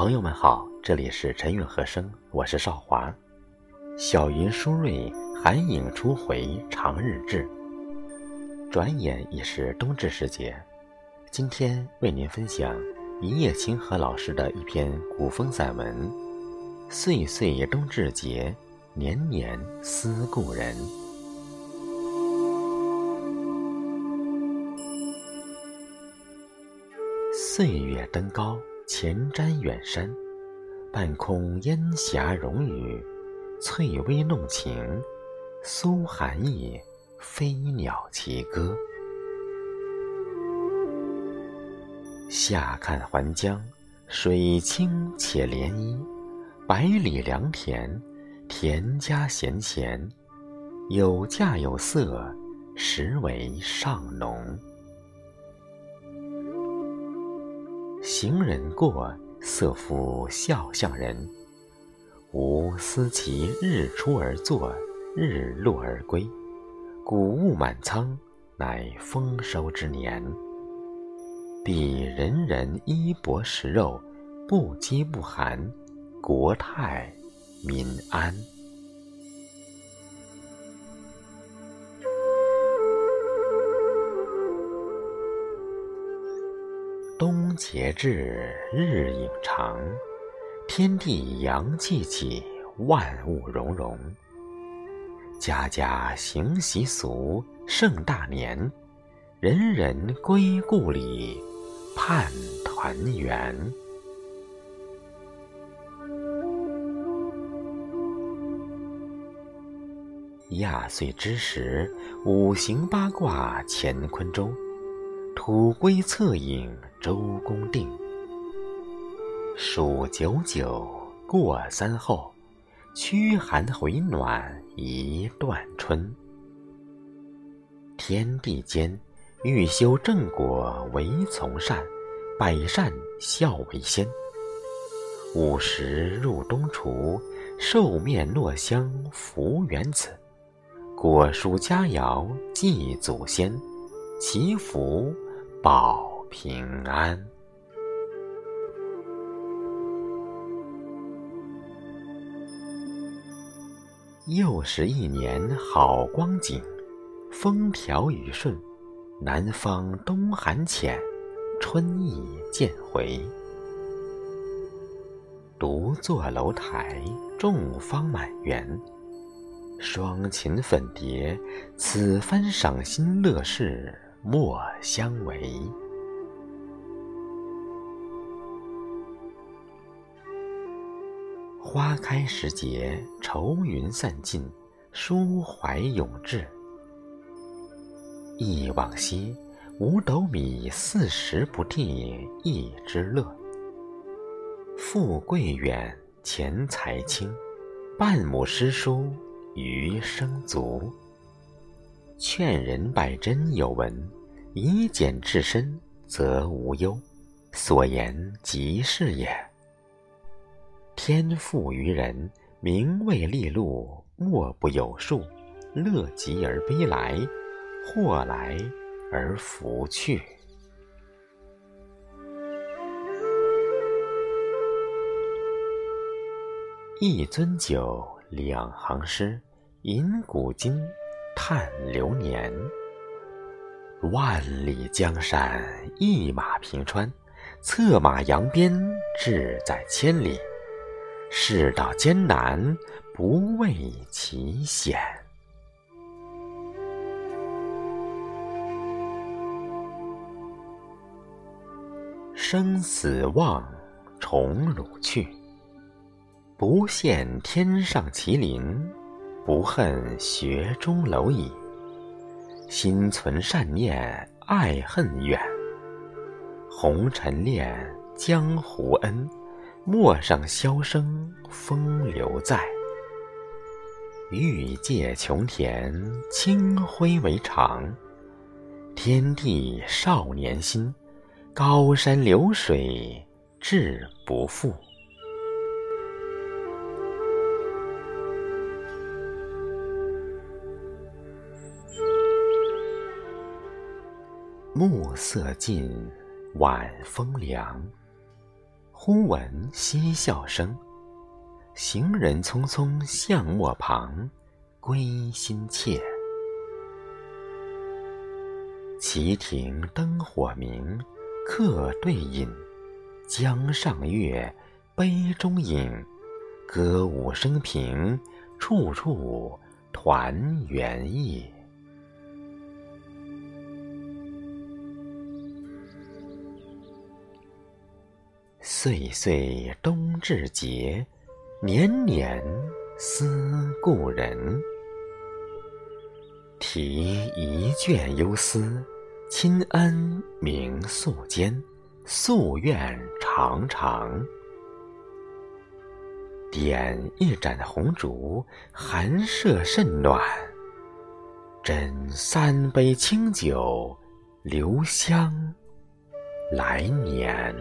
朋友们好，这里是陈韵和声，我是少华。小云舒瑞，寒影初回长日至，转眼已是冬至时节。今天为您分享一叶清河老师的一篇古风散文《岁岁冬至节，年年思故人》。岁月登高，前瞻远山，半空烟霞融雨，翠微弄晴，苏寒意，飞鸟齐歌。下看还江，水清且涟漪，百里良田，田家闲闲，有价有色，实为上农。行人过，色夫笑向人。吾思其日出而作，日落而归。谷物满仓，乃丰收之年。必人人衣帛食肉，不饥不寒，国泰民安。节至，日影长，天地阳气起，万物融融。家家行习俗，盛大年，人人归故里，盼团圆。亚岁之时，五行八卦乾坤中。土龟侧影周公定，数九九过三后，驱寒回暖一段春。天地间，欲修正果唯从善，百善孝为先。午时入冬厨，寿面落香福元子，果蔬佳肴祭祖先，祈福。保平安。又是一年好光景，风调雨顺，南方冬寒浅，春意渐回。独坐楼台，众芳满园，双琴粉蝶，此番赏心乐事。莫相违。花开时节，愁云散尽，抒怀永志。忆往昔，五斗米四十不地一之乐。富贵远，钱财轻，半亩诗书余生足。劝人百真有闻，以简至身，则无忧。所言极是也。天赋于人，名未利禄，莫不有数。乐极而悲来，祸来而福去。一樽酒，两行诗，饮古今。叹流年，万里江山一马平川，策马扬鞭志在千里。世道艰难，不畏其险。生死望，宠辱去，不羡天上麒麟。不恨学中蝼蚁，心存善念，爱恨远。红尘恋，江湖恩，陌上箫声，风流在。欲借穷田，清辉为常。天地少年心，高山流水志不负。暮色尽，晚风凉。忽闻嬉笑声，行人匆匆向磨旁，归心切。旗亭灯火明，客对饮，江上月，杯中影，歌舞升平，处处团圆意。岁岁冬至节，年年思故人。题一卷幽思，亲恩铭素间，夙愿长长。点一盏红烛，寒舍甚暖。斟三杯清酒，留香来年。